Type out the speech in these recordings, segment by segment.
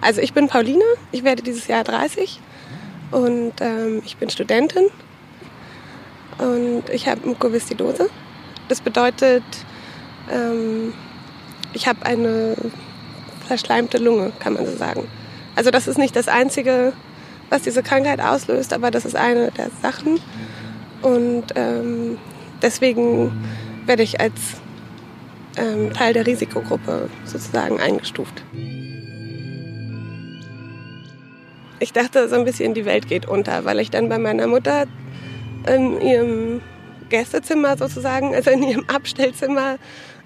Also ich bin Pauline, ich werde dieses Jahr 30 und ähm, ich bin Studentin und ich habe Mukoviszidose. Das bedeutet, ähm, ich habe eine verschleimte Lunge, kann man so sagen. Also das ist nicht das Einzige, was diese Krankheit auslöst, aber das ist eine der Sachen. Und ähm, deswegen werde ich als ähm, Teil der Risikogruppe sozusagen eingestuft. Ich dachte so ein bisschen, die Welt geht unter, weil ich dann bei meiner Mutter in ihrem Gästezimmer sozusagen, also in ihrem Abstellzimmer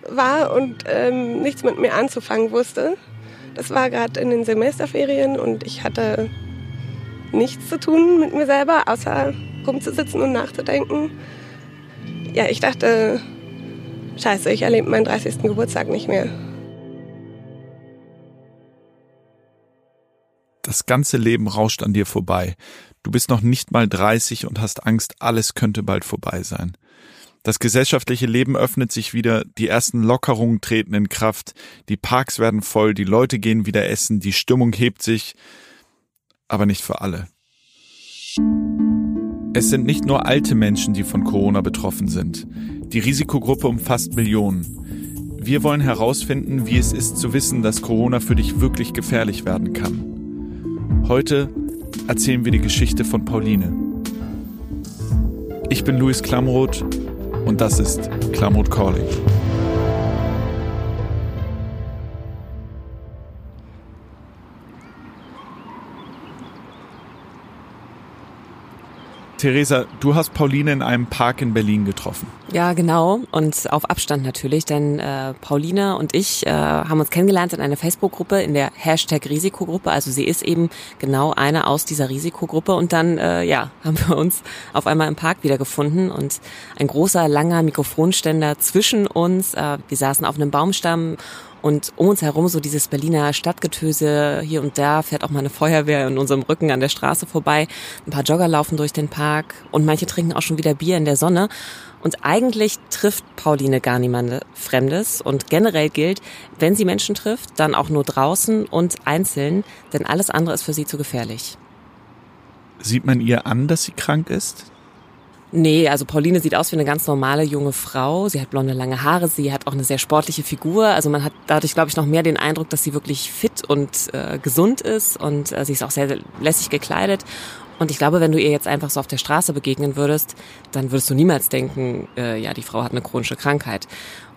war und ähm, nichts mit mir anzufangen wusste. Das war gerade in den Semesterferien und ich hatte nichts zu tun mit mir selber, außer rumzusitzen und nachzudenken. Ja, ich dachte, scheiße, ich erlebe meinen 30. Geburtstag nicht mehr. Das ganze Leben rauscht an dir vorbei. Du bist noch nicht mal 30 und hast Angst, alles könnte bald vorbei sein. Das gesellschaftliche Leben öffnet sich wieder, die ersten Lockerungen treten in Kraft, die Parks werden voll, die Leute gehen wieder essen, die Stimmung hebt sich, aber nicht für alle. Es sind nicht nur alte Menschen, die von Corona betroffen sind. Die Risikogruppe umfasst Millionen. Wir wollen herausfinden, wie es ist zu wissen, dass Corona für dich wirklich gefährlich werden kann. Heute erzählen wir die Geschichte von Pauline. Ich bin Luis Klamroth und das ist Klamroth Calling. Theresa, du hast Pauline in einem Park in Berlin getroffen. Ja, genau. Und auf Abstand natürlich, denn äh, Pauline und ich äh, haben uns kennengelernt in einer Facebook-Gruppe, in der Hashtag Risikogruppe. Also sie ist eben genau eine aus dieser Risikogruppe. Und dann, äh, ja, haben wir uns auf einmal im Park wiedergefunden und ein großer, langer Mikrofonständer zwischen uns. Äh, wir saßen auf einem Baumstamm und um uns herum so dieses Berliner Stadtgetöse, hier und da fährt auch mal eine Feuerwehr in unserem Rücken an der Straße vorbei. Ein paar Jogger laufen durch den Park und manche trinken auch schon wieder Bier in der Sonne. Und eigentlich trifft Pauline gar niemand Fremdes. Und generell gilt, wenn sie Menschen trifft, dann auch nur draußen und einzeln, denn alles andere ist für sie zu gefährlich. Sieht man ihr an, dass sie krank ist? Nee, also Pauline sieht aus wie eine ganz normale junge Frau. Sie hat blonde lange Haare, sie hat auch eine sehr sportliche Figur. Also man hat dadurch, glaube ich, noch mehr den Eindruck, dass sie wirklich fit und äh, gesund ist und äh, sie ist auch sehr lässig gekleidet. Und ich glaube, wenn du ihr jetzt einfach so auf der Straße begegnen würdest, dann würdest du niemals denken, äh, ja, die Frau hat eine chronische Krankheit.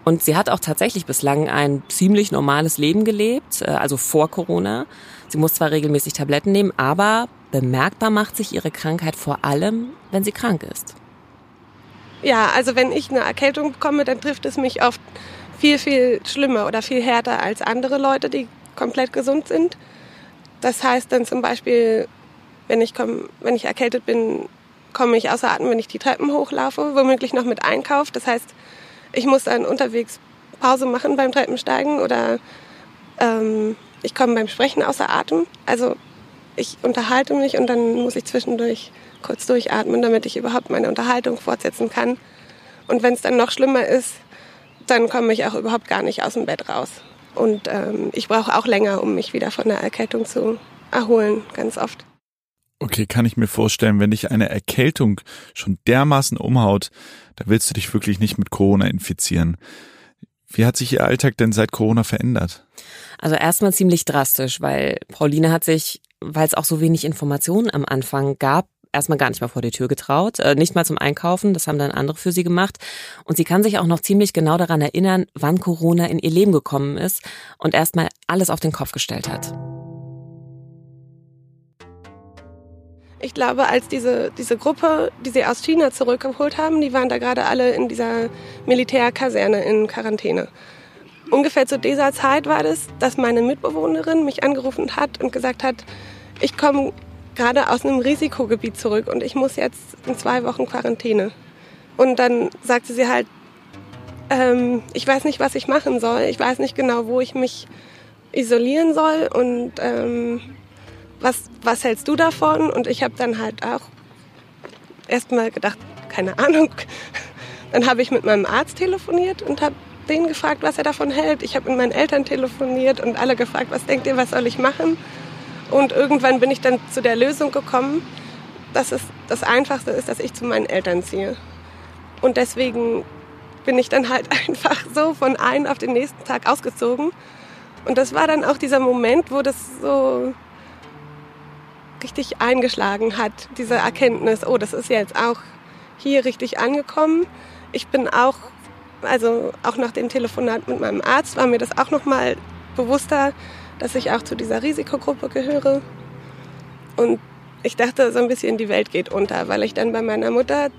Und sie hat auch tatsächlich bislang ein ziemlich normales Leben gelebt, äh, also vor Corona. Sie muss zwar regelmäßig Tabletten nehmen, aber bemerkbar macht sich ihre Krankheit vor allem, wenn sie krank ist. Ja, also wenn ich eine Erkältung bekomme, dann trifft es mich oft viel, viel schlimmer oder viel härter als andere Leute, die komplett gesund sind. Das heißt dann zum Beispiel, wenn ich, komm, wenn ich erkältet bin, komme ich außer Atem, wenn ich die Treppen hochlaufe, womöglich noch mit Einkauf. Das heißt, ich muss dann unterwegs Pause machen beim Treppensteigen oder ähm, ich komme beim Sprechen außer Atem. Also ich unterhalte mich und dann muss ich zwischendurch kurz durchatmen, damit ich überhaupt meine Unterhaltung fortsetzen kann. Und wenn es dann noch schlimmer ist, dann komme ich auch überhaupt gar nicht aus dem Bett raus. Und ähm, ich brauche auch länger, um mich wieder von der Erkältung zu erholen, ganz oft. Okay, kann ich mir vorstellen, wenn dich eine Erkältung schon dermaßen umhaut, da willst du dich wirklich nicht mit Corona infizieren. Wie hat sich Ihr Alltag denn seit Corona verändert? Also erstmal ziemlich drastisch, weil Pauline hat sich, weil es auch so wenig Informationen am Anfang gab, erstmal gar nicht mal vor die Tür getraut, äh, nicht mal zum Einkaufen, das haben dann andere für sie gemacht. Und sie kann sich auch noch ziemlich genau daran erinnern, wann Corona in ihr Leben gekommen ist und erstmal alles auf den Kopf gestellt hat. Ich glaube, als diese, diese Gruppe, die sie aus China zurückgeholt haben, die waren da gerade alle in dieser Militärkaserne in Quarantäne. Ungefähr zu dieser Zeit war das, dass meine Mitbewohnerin mich angerufen hat und gesagt hat, ich komme gerade aus einem Risikogebiet zurück und ich muss jetzt in zwei Wochen Quarantäne. Und dann sagte sie halt, ähm, ich weiß nicht, was ich machen soll. Ich weiß nicht genau, wo ich mich isolieren soll und ähm, was, was hältst du davon? Und ich habe dann halt auch erstmal gedacht, keine Ahnung. Dann habe ich mit meinem Arzt telefoniert und habe den gefragt, was er davon hält. Ich habe mit meinen Eltern telefoniert und alle gefragt, was denkt ihr, was soll ich machen? Und irgendwann bin ich dann zu der Lösung gekommen, dass es das Einfachste ist, dass ich zu meinen Eltern ziehe. Und deswegen bin ich dann halt einfach so von einem auf den nächsten Tag ausgezogen. Und das war dann auch dieser Moment, wo das so richtig eingeschlagen hat, diese Erkenntnis, oh, das ist jetzt auch hier richtig angekommen. Ich bin auch, also auch nach dem Telefonat mit meinem Arzt war mir das auch nochmal bewusster, dass ich auch zu dieser Risikogruppe gehöre. Und ich dachte so ein bisschen, die Welt geht unter, weil ich dann bei meiner Mutter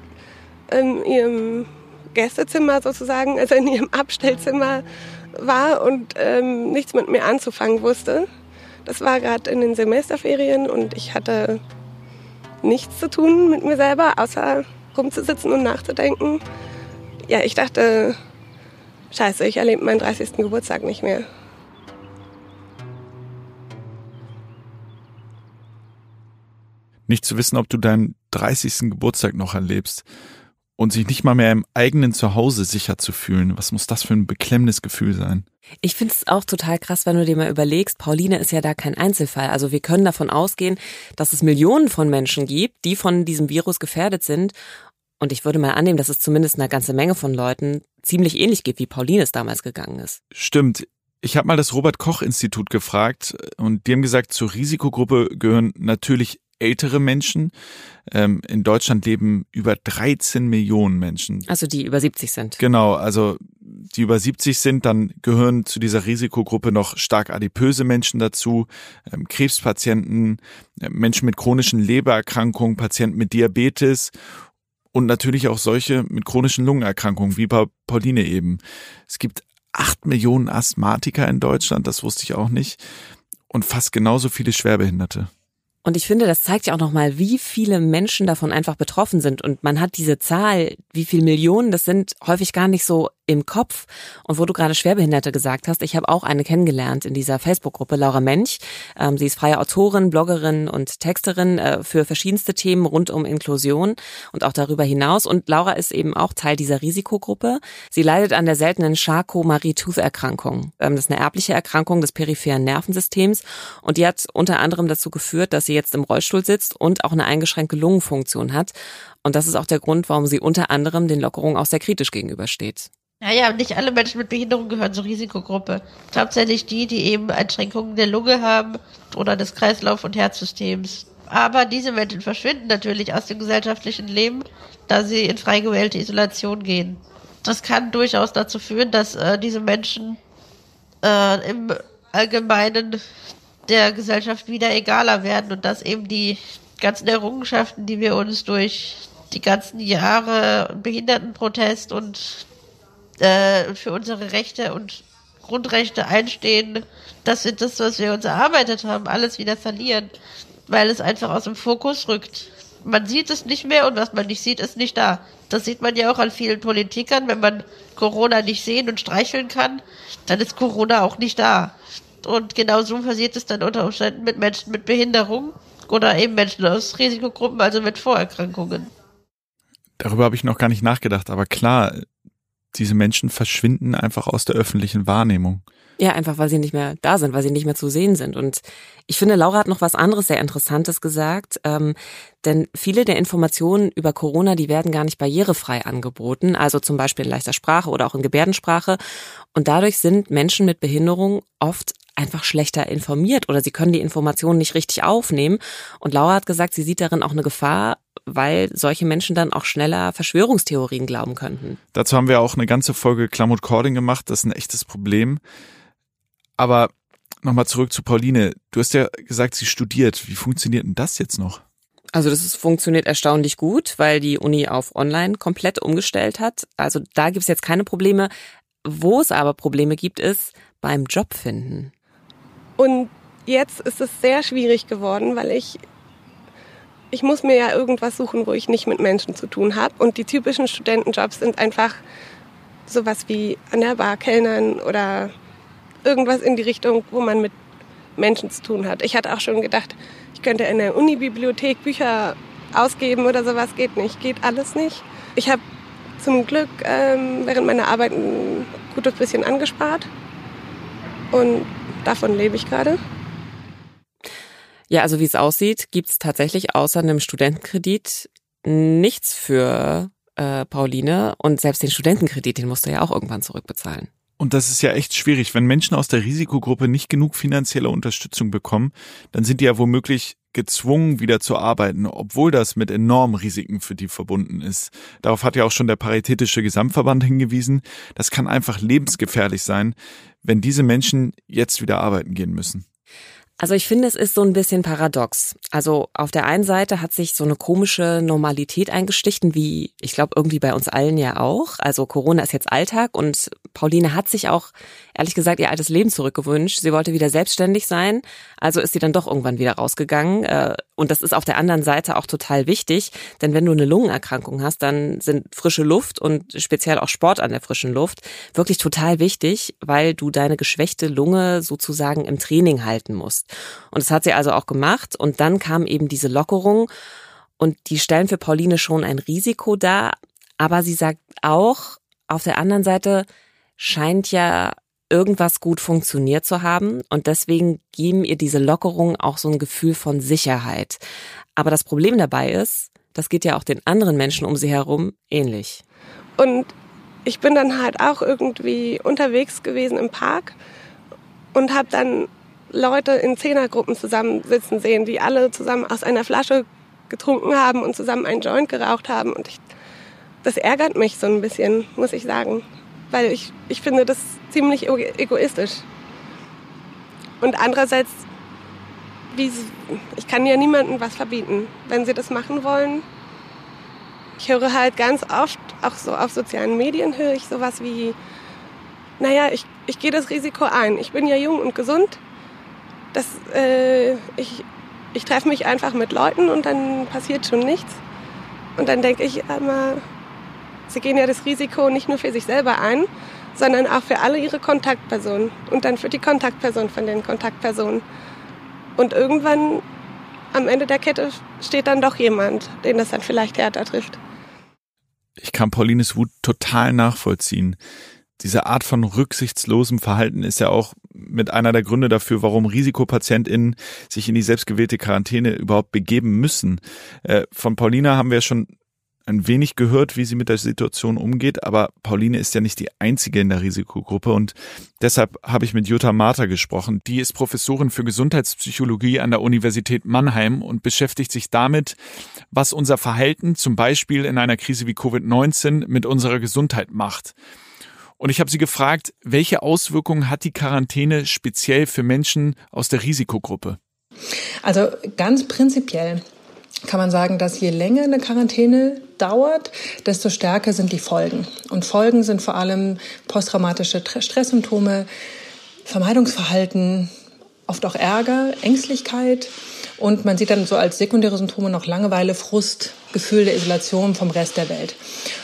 in ihrem Gästezimmer sozusagen, also in ihrem Abstellzimmer war und ähm, nichts mit mir anzufangen wusste. Das war gerade in den Semesterferien und ich hatte nichts zu tun mit mir selber, außer rumzusitzen und nachzudenken. Ja, ich dachte, scheiße, ich erlebe meinen 30. Geburtstag nicht mehr. Nicht zu wissen, ob du deinen 30. Geburtstag noch erlebst und sich nicht mal mehr im eigenen Zuhause sicher zu fühlen. Was muss das für ein beklemmendes Gefühl sein? Ich finde es auch total krass, wenn du dir mal überlegst, Pauline ist ja da kein Einzelfall. Also wir können davon ausgehen, dass es Millionen von Menschen gibt, die von diesem Virus gefährdet sind. Und ich würde mal annehmen, dass es zumindest eine ganze Menge von Leuten ziemlich ähnlich geht, wie Pauline es damals gegangen ist. Stimmt. Ich habe mal das Robert Koch Institut gefragt und die haben gesagt, zur Risikogruppe gehören natürlich ältere Menschen. Ähm, in Deutschland leben über 13 Millionen Menschen. Also die über 70 sind. Genau, also die über 70 sind, dann gehören zu dieser Risikogruppe noch stark adipöse Menschen dazu, ähm, Krebspatienten, äh, Menschen mit chronischen Lebererkrankungen, Patienten mit Diabetes und natürlich auch solche mit chronischen Lungenerkrankungen, wie bei Pauline eben. Es gibt acht Millionen Asthmatiker in Deutschland, das wusste ich auch nicht, und fast genauso viele Schwerbehinderte. Und ich finde, das zeigt ja auch nochmal, wie viele Menschen davon einfach betroffen sind. Und man hat diese Zahl, wie viele Millionen das sind, häufig gar nicht so im Kopf. Und wo du gerade Schwerbehinderte gesagt hast, ich habe auch eine kennengelernt in dieser Facebook-Gruppe, Laura Mench. Ähm, sie ist freie Autorin, Bloggerin und Texterin äh, für verschiedenste Themen rund um Inklusion und auch darüber hinaus. Und Laura ist eben auch Teil dieser Risikogruppe. Sie leidet an der seltenen Charcot-Marie-Tooth-Erkrankung. Ähm, das ist eine erbliche Erkrankung des peripheren Nervensystems und die hat unter anderem dazu geführt, dass sie jetzt im Rollstuhl sitzt und auch eine eingeschränkte Lungenfunktion hat. Und das ist auch der Grund, warum sie unter anderem den Lockerungen auch sehr kritisch gegenübersteht. Naja, nicht alle Menschen mit Behinderung gehören zur Risikogruppe. Hauptsächlich die, die eben Einschränkungen der Lunge haben oder des Kreislauf- und Herzsystems. Aber diese Menschen verschwinden natürlich aus dem gesellschaftlichen Leben, da sie in frei gewählte Isolation gehen. Das kann durchaus dazu führen, dass äh, diese Menschen äh, im Allgemeinen der Gesellschaft wieder egaler werden und dass eben die ganzen Errungenschaften, die wir uns durch die ganzen Jahre Behindertenprotest und äh, für unsere Rechte und Grundrechte einstehen, dass wir das, was wir uns erarbeitet haben, alles wieder verlieren, weil es einfach aus dem Fokus rückt. Man sieht es nicht mehr und was man nicht sieht, ist nicht da. Das sieht man ja auch an vielen Politikern. Wenn man Corona nicht sehen und streicheln kann, dann ist Corona auch nicht da. Und genau so passiert es dann unter Umständen mit Menschen mit Behinderung oder eben Menschen aus Risikogruppen, also mit Vorerkrankungen. Darüber habe ich noch gar nicht nachgedacht, aber klar, diese Menschen verschwinden einfach aus der öffentlichen Wahrnehmung. Ja, einfach weil sie nicht mehr da sind, weil sie nicht mehr zu sehen sind. Und ich finde, Laura hat noch was anderes sehr Interessantes gesagt, ähm, denn viele der Informationen über Corona, die werden gar nicht barrierefrei angeboten, also zum Beispiel in leichter Sprache oder auch in Gebärdensprache. Und dadurch sind Menschen mit Behinderung oft einfach schlechter informiert oder sie können die Informationen nicht richtig aufnehmen. Und Laura hat gesagt, sie sieht darin auch eine Gefahr, weil solche Menschen dann auch schneller Verschwörungstheorien glauben könnten. Dazu haben wir auch eine ganze Folge Klamut Cording gemacht. Das ist ein echtes Problem. Aber nochmal zurück zu Pauline. Du hast ja gesagt, sie studiert. Wie funktioniert denn das jetzt noch? Also das ist, funktioniert erstaunlich gut, weil die Uni auf Online komplett umgestellt hat. Also da gibt es jetzt keine Probleme. Wo es aber Probleme gibt, ist beim Job finden. Und jetzt ist es sehr schwierig geworden, weil ich ich muss mir ja irgendwas suchen, wo ich nicht mit Menschen zu tun habe. Und die typischen Studentenjobs sind einfach sowas wie an der Bar kellnern oder irgendwas in die Richtung, wo man mit Menschen zu tun hat. Ich hatte auch schon gedacht, ich könnte in der Unibibliothek Bücher ausgeben oder sowas. Geht nicht, geht alles nicht. Ich habe zum Glück ähm, während meiner Arbeit ein gutes bisschen angespart und davon lebe ich gerade. Ja, also wie es aussieht, gibt's tatsächlich außer einem Studentenkredit nichts für äh, Pauline und selbst den Studentenkredit, den musst du ja auch irgendwann zurückbezahlen. Und das ist ja echt schwierig. Wenn Menschen aus der Risikogruppe nicht genug finanzielle Unterstützung bekommen, dann sind die ja womöglich gezwungen, wieder zu arbeiten, obwohl das mit enormen Risiken für die verbunden ist. Darauf hat ja auch schon der Paritätische Gesamtverband hingewiesen. Das kann einfach lebensgefährlich sein, wenn diese Menschen jetzt wieder arbeiten gehen müssen. Also ich finde, es ist so ein bisschen paradox. Also auf der einen Seite hat sich so eine komische Normalität eingestichten, wie ich glaube irgendwie bei uns allen ja auch. Also Corona ist jetzt Alltag und Pauline hat sich auch ehrlich gesagt ihr altes Leben zurückgewünscht. Sie wollte wieder selbstständig sein, also ist sie dann doch irgendwann wieder rausgegangen. Äh, und das ist auf der anderen Seite auch total wichtig, denn wenn du eine Lungenerkrankung hast, dann sind frische Luft und speziell auch Sport an der frischen Luft wirklich total wichtig, weil du deine geschwächte Lunge sozusagen im Training halten musst. Und das hat sie also auch gemacht. Und dann kam eben diese Lockerung. Und die stellen für Pauline schon ein Risiko dar. Aber sie sagt auch, auf der anderen Seite scheint ja irgendwas gut funktioniert zu haben. Und deswegen geben ihr diese Lockerungen auch so ein Gefühl von Sicherheit. Aber das Problem dabei ist, das geht ja auch den anderen Menschen um sie herum ähnlich. Und ich bin dann halt auch irgendwie unterwegs gewesen im Park und habe dann Leute in Zehnergruppen zusammensitzen sehen, die alle zusammen aus einer Flasche getrunken haben und zusammen einen Joint geraucht haben. Und ich, das ärgert mich so ein bisschen, muss ich sagen. Weil ich, ich finde das ziemlich egoistisch. Und andererseits, wie, ich kann ja niemandem was verbieten. Wenn sie das machen wollen, ich höre halt ganz oft, auch so auf sozialen Medien höre ich sowas wie, naja, ich, ich gehe das Risiko ein. Ich bin ja jung und gesund das, äh, ich, ich treffe mich einfach mit Leuten und dann passiert schon nichts. Und dann denke ich immer, sie gehen ja das Risiko nicht nur für sich selber ein, sondern auch für alle ihre Kontaktpersonen und dann für die Kontaktperson von den Kontaktpersonen. Und irgendwann am Ende der Kette steht dann doch jemand, den das dann vielleicht härter trifft. Ich kann Paulines Wut total nachvollziehen diese Art von rücksichtslosem Verhalten ist ja auch mit einer der Gründe dafür, warum RisikopatientInnen sich in die selbstgewählte Quarantäne überhaupt begeben müssen. Äh, von Paulina haben wir schon ein wenig gehört, wie sie mit der Situation umgeht, aber Pauline ist ja nicht die einzige in der Risikogruppe und deshalb habe ich mit Jutta Marter gesprochen. Die ist Professorin für Gesundheitspsychologie an der Universität Mannheim und beschäftigt sich damit, was unser Verhalten zum Beispiel in einer Krise wie Covid-19 mit unserer Gesundheit macht. Und ich habe sie gefragt, welche Auswirkungen hat die Quarantäne speziell für Menschen aus der Risikogruppe? Also ganz prinzipiell kann man sagen, dass je länger eine Quarantäne dauert, desto stärker sind die Folgen. Und Folgen sind vor allem posttraumatische Stresssymptome, Vermeidungsverhalten, oft auch Ärger, Ängstlichkeit und man sieht dann so als sekundäre Symptome noch Langeweile, Frust, Gefühl der Isolation vom Rest der Welt.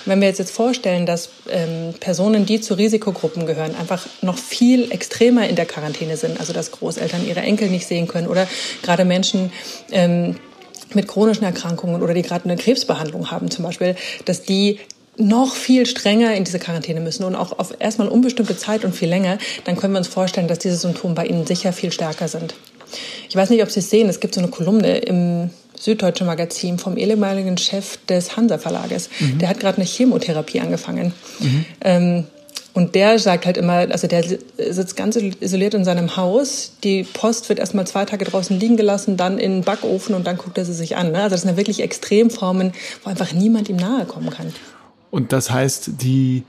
Und wenn wir jetzt, jetzt vorstellen, dass ähm, Personen, die zu Risikogruppen gehören, einfach noch viel extremer in der Quarantäne sind, also dass Großeltern ihre Enkel nicht sehen können oder gerade Menschen, ähm, mit chronischen Erkrankungen oder die gerade eine Krebsbehandlung haben zum Beispiel, dass die noch viel strenger in diese Quarantäne müssen und auch auf erstmal unbestimmte Zeit und viel länger, dann können wir uns vorstellen, dass diese Symptome bei ihnen sicher viel stärker sind. Ich weiß nicht, ob Sie es sehen, es gibt so eine Kolumne im Süddeutschen Magazin vom ehemaligen Chef des Hansa Verlages. Mhm. Der hat gerade eine Chemotherapie angefangen. Mhm. Ähm, und der sagt halt immer, also der sitzt ganz isoliert in seinem Haus. Die Post wird erstmal zwei Tage draußen liegen gelassen, dann in den Backofen und dann guckt er sie sich an. Ne? Also das sind ja wirklich Extremformen, wo einfach niemand ihm nahe kommen kann. Und das heißt, die,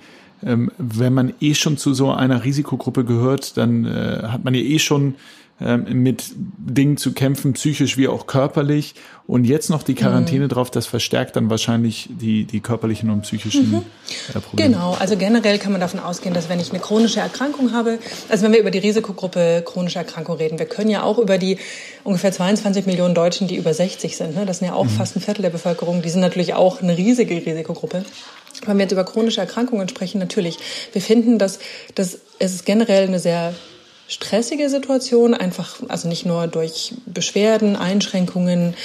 ähm, wenn man eh schon zu so einer Risikogruppe gehört, dann äh, hat man ja eh schon mit Dingen zu kämpfen, psychisch wie auch körperlich. Und jetzt noch die Quarantäne mhm. drauf, das verstärkt dann wahrscheinlich die, die körperlichen und psychischen mhm. Äh, Probleme. Genau, also generell kann man davon ausgehen, dass wenn ich eine chronische Erkrankung habe, also wenn wir über die Risikogruppe chronische Erkrankung reden, wir können ja auch über die ungefähr 22 Millionen Deutschen, die über 60 sind, ne? das sind ja auch mhm. fast ein Viertel der Bevölkerung, die sind natürlich auch eine riesige Risikogruppe. Wenn wir jetzt über chronische Erkrankungen sprechen, natürlich. Wir finden, dass, dass es generell eine sehr stressige Situation, einfach, also nicht nur durch Beschwerden, Einschränkungen,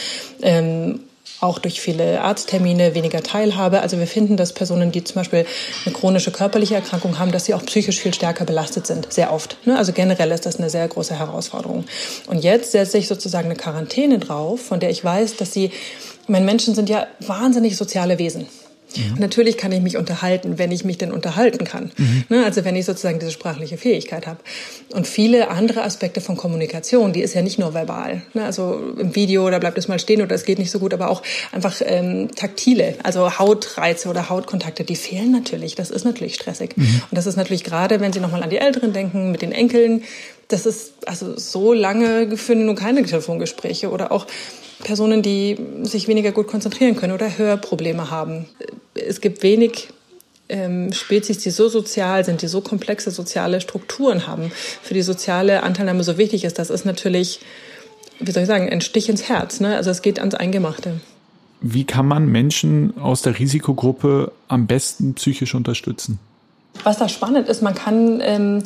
ähm, auch durch viele Arzttermine weniger Teilhabe. Also wir finden, dass Personen, die zum Beispiel eine chronische körperliche Erkrankung haben, dass sie auch psychisch viel stärker belastet sind, sehr oft. Ne? Also generell ist das eine sehr große Herausforderung. Und jetzt setze ich sozusagen eine Quarantäne drauf, von der ich weiß, dass sie, meine, Menschen sind ja wahnsinnig soziale Wesen. Mhm. Und natürlich kann ich mich unterhalten, wenn ich mich denn unterhalten kann. Mhm. Ne, also wenn ich sozusagen diese sprachliche Fähigkeit habe. Und viele andere Aspekte von Kommunikation, die ist ja nicht nur verbal. Ne, also im Video, da bleibt es mal stehen oder es geht nicht so gut, aber auch einfach ähm, taktile, also Hautreize oder Hautkontakte, die fehlen natürlich. Das ist natürlich stressig. Mhm. Und das ist natürlich gerade, wenn Sie nochmal an die Älteren denken, mit den Enkeln, das ist also so lange führen nur keine Telefongespräche oder auch Personen, die sich weniger gut konzentrieren können oder Hörprobleme haben. Es gibt wenig ähm, Spezies, die so sozial sind, die so komplexe soziale Strukturen haben, für die soziale Anteilnahme so wichtig ist. Das ist natürlich, wie soll ich sagen, ein Stich ins Herz. Ne? Also es geht ans Eingemachte. Wie kann man Menschen aus der Risikogruppe am besten psychisch unterstützen? Was da spannend ist, man kann ähm,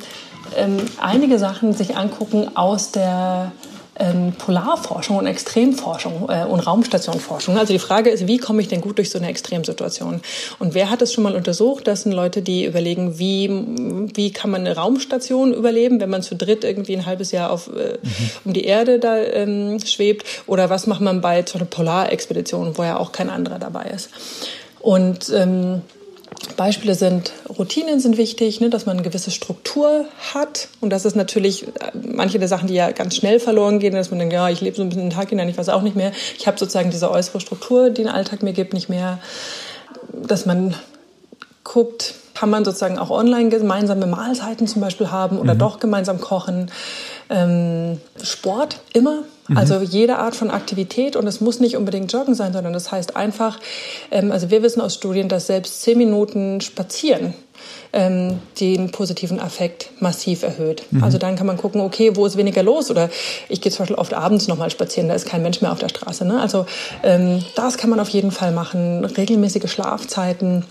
ähm, einige Sachen sich angucken aus der ähm, Polarforschung und Extremforschung äh, und Raumstationforschung. Also die Frage ist, wie komme ich denn gut durch so eine Extremsituation? Und wer hat es schon mal untersucht? Das sind Leute, die überlegen, wie, wie kann man eine Raumstation überleben, wenn man zu dritt irgendwie ein halbes Jahr auf, äh, mhm. um die Erde da ähm, schwebt? Oder was macht man bei so einer Polarexpedition, wo ja auch kein anderer dabei ist? Und ähm, Beispiele sind, Routinen sind wichtig, ne, dass man eine gewisse Struktur hat. Und das ist natürlich äh, manche der Sachen, die ja ganz schnell verloren gehen, dass man denkt, ja, ich lebe so ein bisschen den Tag hinein, ich weiß auch nicht mehr. Ich habe sozusagen diese äußere Struktur, die den Alltag mir gibt, nicht mehr. Dass man guckt, kann man sozusagen auch online gemeinsame Mahlzeiten zum Beispiel haben oder mhm. doch gemeinsam kochen. Ähm, Sport immer, Mhm. Also jede Art von Aktivität und es muss nicht unbedingt Joggen sein, sondern das heißt einfach, ähm, also wir wissen aus Studien, dass selbst zehn Minuten Spazieren ähm, den positiven Affekt massiv erhöht. Mhm. Also dann kann man gucken, okay, wo ist weniger los? Oder ich gehe zum Beispiel oft abends nochmal spazieren, da ist kein Mensch mehr auf der Straße. Ne? Also ähm, das kann man auf jeden Fall machen. Regelmäßige Schlafzeiten.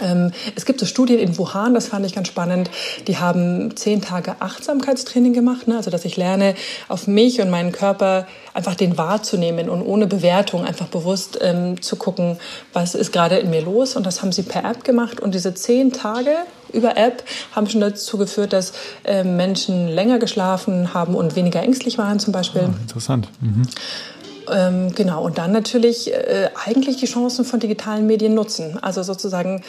Ähm, es gibt so Studien in Wuhan, das fand ich ganz spannend. Die haben zehn Tage Achtsamkeitstraining gemacht, ne? also dass ich lerne, auf mich und meinen Körper einfach den wahrzunehmen und ohne Bewertung einfach bewusst ähm, zu gucken, was ist gerade in mir los. Und das haben sie per App gemacht. Und diese zehn Tage über App haben schon dazu geführt, dass äh, Menschen länger geschlafen haben und weniger ängstlich waren zum Beispiel. Oh, interessant. Mhm. Ähm, genau, und dann natürlich äh, eigentlich die Chancen von digitalen Medien nutzen. Also sozusagen,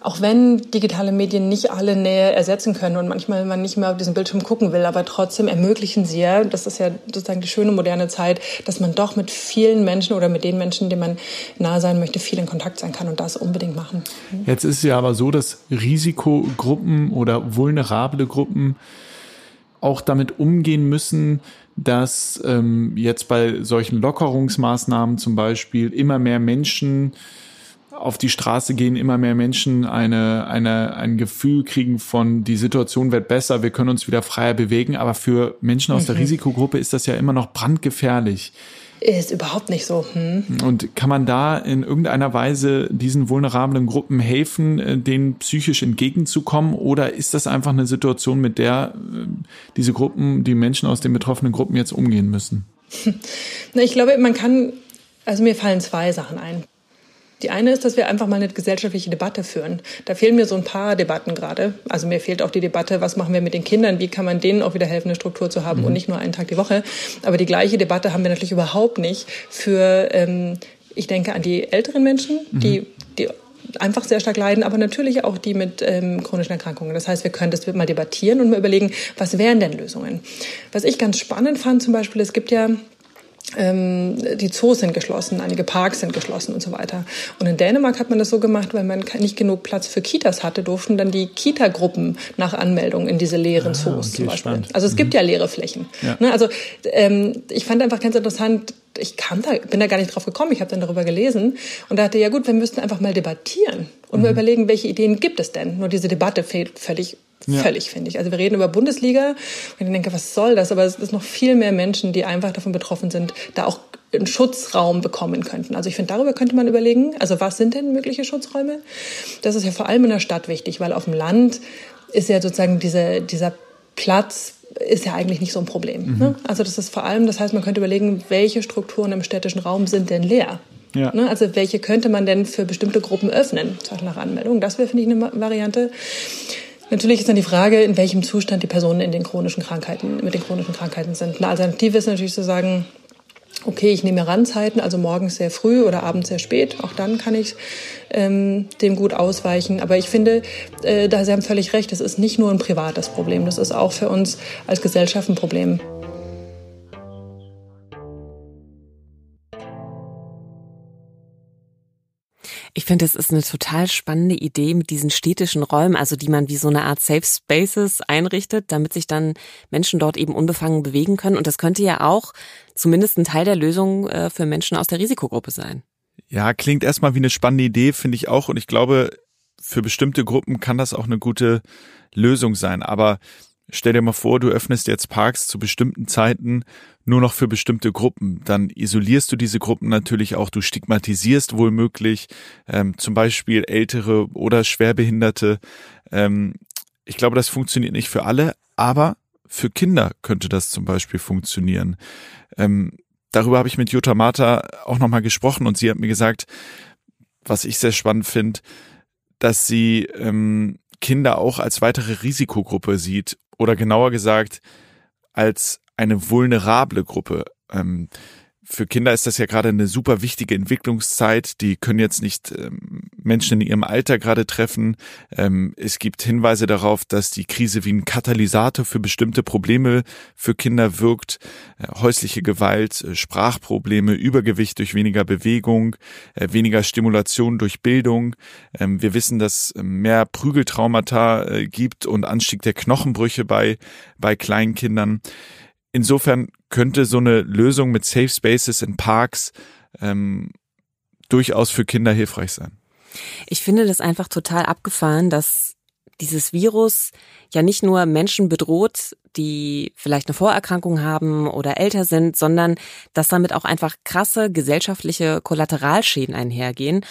auch wenn digitale Medien nicht alle Nähe ersetzen können und manchmal man nicht mehr auf diesen Bildschirm gucken will, aber trotzdem ermöglichen sie ja, das ist ja sozusagen die schöne moderne Zeit, dass man doch mit vielen Menschen oder mit den Menschen, denen man nahe sein möchte, viel in Kontakt sein kann und das unbedingt machen. Jetzt ist es ja aber so, dass Risikogruppen oder vulnerable Gruppen auch damit umgehen müssen, dass ähm, jetzt bei solchen Lockerungsmaßnahmen zum Beispiel immer mehr Menschen auf die Straße gehen, immer mehr Menschen eine, eine, ein Gefühl kriegen von, die Situation wird besser, wir können uns wieder freier bewegen. Aber für Menschen aus mhm. der Risikogruppe ist das ja immer noch brandgefährlich. Ist überhaupt nicht so. Hm. Und kann man da in irgendeiner Weise diesen vulnerablen Gruppen helfen, äh, denen psychisch entgegenzukommen? Oder ist das einfach eine Situation, mit der äh, diese Gruppen, die Menschen aus den betroffenen Gruppen jetzt umgehen müssen? Na, ich glaube, man kann, also mir fallen zwei Sachen ein. Die eine ist, dass wir einfach mal eine gesellschaftliche Debatte führen. Da fehlen mir so ein paar Debatten gerade. Also mir fehlt auch die Debatte, was machen wir mit den Kindern, wie kann man denen auch wieder helfen, eine Struktur zu haben mhm. und nicht nur einen Tag die Woche. Aber die gleiche Debatte haben wir natürlich überhaupt nicht für, ähm, ich denke an die älteren Menschen, mhm. die, die einfach sehr stark leiden, aber natürlich auch die mit ähm, chronischen Erkrankungen. Das heißt, wir können das mal debattieren und mal überlegen, was wären denn Lösungen. Was ich ganz spannend fand zum Beispiel, es gibt ja die Zoos sind geschlossen, einige Parks sind geschlossen und so weiter. Und in Dänemark hat man das so gemacht, weil man nicht genug Platz für Kitas hatte, durften dann die Kita-Gruppen nach Anmeldung in diese leeren ah, Zoos okay, zum Beispiel. Spannend. Also es mhm. gibt ja leere Flächen. Ja. Ne, also ähm, ich fand einfach ganz interessant, ich kam da, bin da gar nicht drauf gekommen, ich habe dann darüber gelesen und dachte, ja gut, wir müssten einfach mal debattieren und mhm. mal überlegen, welche Ideen gibt es denn. Nur diese Debatte fehlt völlig ja. Völlig, finde ich. Also wir reden über Bundesliga und ich denke, was soll das? Aber es ist noch viel mehr Menschen, die einfach davon betroffen sind, da auch einen Schutzraum bekommen könnten. Also ich finde, darüber könnte man überlegen. Also was sind denn mögliche Schutzräume? Das ist ja vor allem in der Stadt wichtig, weil auf dem Land ist ja sozusagen diese, dieser Platz ist ja eigentlich nicht so ein Problem. Mhm. Ne? Also das ist vor allem, das heißt, man könnte überlegen, welche Strukturen im städtischen Raum sind denn leer? Ja. Ne, also welche könnte man denn für bestimmte Gruppen öffnen, zum Beispiel nach Anmeldung? Das wäre, finde ich, eine Variante. Natürlich ist dann die Frage, in welchem Zustand die Personen in den chronischen Krankheiten, mit den chronischen Krankheiten sind. Eine Alternative ist natürlich zu sagen, okay, ich nehme Randzeiten, also morgens sehr früh oder abends sehr spät. Auch dann kann ich ähm, dem gut ausweichen. Aber ich finde, äh, da Sie haben völlig recht, das ist nicht nur ein privates Problem, das ist auch für uns als Gesellschaft ein Problem. Ich finde, es ist eine total spannende Idee mit diesen städtischen Räumen, also die man wie so eine Art Safe Spaces einrichtet, damit sich dann Menschen dort eben unbefangen bewegen können. Und das könnte ja auch zumindest ein Teil der Lösung äh, für Menschen aus der Risikogruppe sein. Ja, klingt erstmal wie eine spannende Idee, finde ich auch. Und ich glaube, für bestimmte Gruppen kann das auch eine gute Lösung sein. Aber Stell dir mal vor, du öffnest jetzt Parks zu bestimmten Zeiten nur noch für bestimmte Gruppen. Dann isolierst du diese Gruppen natürlich auch, du stigmatisierst wohl möglich, ähm, zum Beispiel Ältere oder Schwerbehinderte. Ähm, ich glaube, das funktioniert nicht für alle, aber für Kinder könnte das zum Beispiel funktionieren. Ähm, darüber habe ich mit Jutta Marta auch nochmal gesprochen und sie hat mir gesagt, was ich sehr spannend finde, dass sie ähm, Kinder auch als weitere Risikogruppe sieht oder genauer gesagt als eine vulnerable Gruppe. Ähm, für Kinder ist das ja gerade eine super wichtige Entwicklungszeit. Die können jetzt nicht ähm, Menschen in ihrem Alter gerade treffen. Ähm, es gibt Hinweise darauf, dass die Krise wie ein Katalysator für bestimmte Probleme für Kinder wirkt. Äh, häusliche Gewalt, äh, Sprachprobleme, Übergewicht durch weniger Bewegung, äh, weniger Stimulation durch Bildung. Ähm, wir wissen, dass mehr Prügeltraumata äh, gibt und Anstieg der Knochenbrüche bei, bei kleinen Kindern. Insofern könnte so eine Lösung mit Safe Spaces in Parks ähm, durchaus für Kinder hilfreich sein. Ich finde das einfach total abgefahren, dass dieses Virus ja nicht nur Menschen bedroht, die vielleicht eine Vorerkrankung haben oder älter sind, sondern dass damit auch einfach krasse gesellschaftliche Kollateralschäden einhergehen.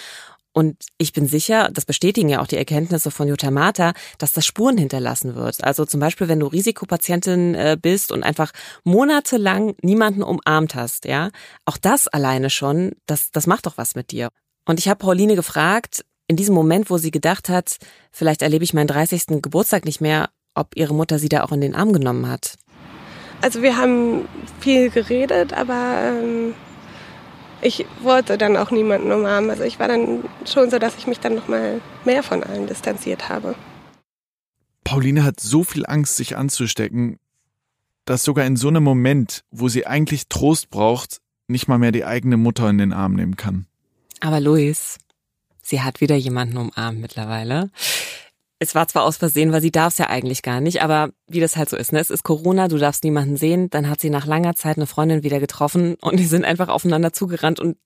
Und ich bin sicher, das bestätigen ja auch die Erkenntnisse von Jutta Mata, dass das Spuren hinterlassen wird. Also zum Beispiel, wenn du Risikopatientin äh, bist und einfach monatelang niemanden umarmt hast, ja, auch das alleine schon, das, das macht doch was mit dir. Und ich habe Pauline gefragt, in diesem Moment, wo sie gedacht hat, vielleicht erlebe ich meinen 30. Geburtstag nicht mehr, ob ihre Mutter sie da auch in den Arm genommen hat. Also wir haben viel geredet, aber ähm, ich wollte dann auch niemanden umarmen. Also ich war dann schon so, dass ich mich dann noch mal mehr von allen distanziert habe. Pauline hat so viel Angst, sich anzustecken, dass sogar in so einem Moment, wo sie eigentlich Trost braucht, nicht mal mehr die eigene Mutter in den Arm nehmen kann. Aber Luis, sie hat wieder jemanden umarmt mittlerweile. Es war zwar aus Versehen, weil sie darf es ja eigentlich gar nicht, aber wie das halt so ist, ne? Es ist Corona, du darfst niemanden sehen. Dann hat sie nach langer Zeit eine Freundin wieder getroffen und die sind einfach aufeinander zugerannt und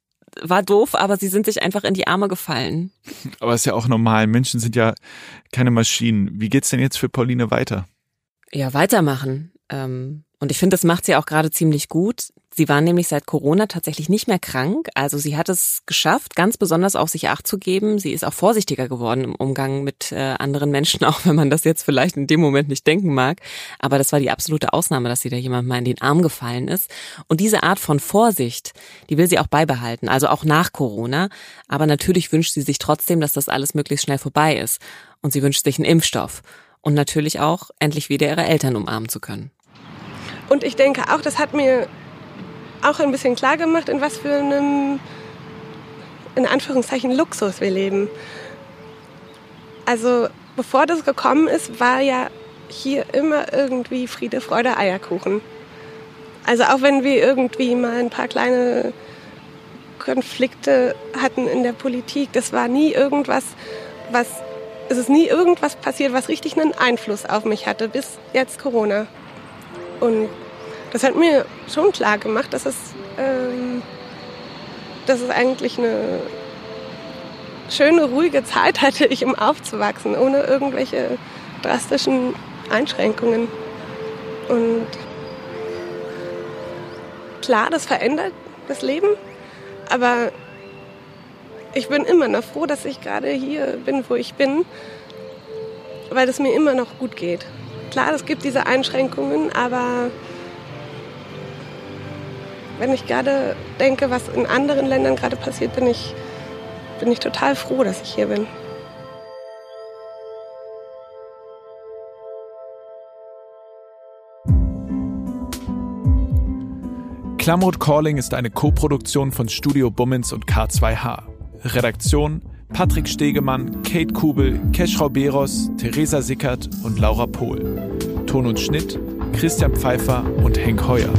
war doof, aber sie sind sich einfach in die Arme gefallen. Aber ist ja auch normal. Menschen sind ja keine Maschinen. Wie geht's denn jetzt für Pauline weiter? Ja, weitermachen. Ähm, und ich finde, das macht sie auch gerade ziemlich gut. Sie war nämlich seit Corona tatsächlich nicht mehr krank. Also sie hat es geschafft, ganz besonders auf sich acht zu geben. Sie ist auch vorsichtiger geworden im Umgang mit äh, anderen Menschen, auch wenn man das jetzt vielleicht in dem Moment nicht denken mag. Aber das war die absolute Ausnahme, dass sie da jemand mal in den Arm gefallen ist. Und diese Art von Vorsicht, die will sie auch beibehalten, also auch nach Corona. Aber natürlich wünscht sie sich trotzdem, dass das alles möglichst schnell vorbei ist. Und sie wünscht sich einen Impfstoff. Und natürlich auch, endlich wieder ihre Eltern umarmen zu können. Und ich denke auch, das hat mir auch ein bisschen klar gemacht, in was für einem, in Anführungszeichen, Luxus wir leben. Also bevor das gekommen ist, war ja hier immer irgendwie Friede, Freude, Eierkuchen. Also auch wenn wir irgendwie mal ein paar kleine Konflikte hatten in der Politik, das war nie irgendwas, was, es ist nie irgendwas passiert, was richtig einen Einfluss auf mich hatte, bis jetzt Corona. Und das hat mir schon klar gemacht, dass es, ähm, dass es eigentlich eine schöne, ruhige Zeit hatte ich, um aufzuwachsen, ohne irgendwelche drastischen Einschränkungen. Und klar, das verändert das Leben, aber ich bin immer noch froh, dass ich gerade hier bin, wo ich bin, weil es mir immer noch gut geht. Klar, es gibt diese Einschränkungen, aber wenn ich gerade denke, was in anderen Ländern gerade passiert, bin ich, bin ich total froh, dass ich hier bin. Klamroth Calling ist eine Koproduktion von Studio Bummens und K2H. Redaktion Patrick Stegemann, Kate Kubel, Keschrau Beros, Theresa Sickert und Laura Pohl. Ton und Schnitt Christian Pfeiffer und Henk Heuer.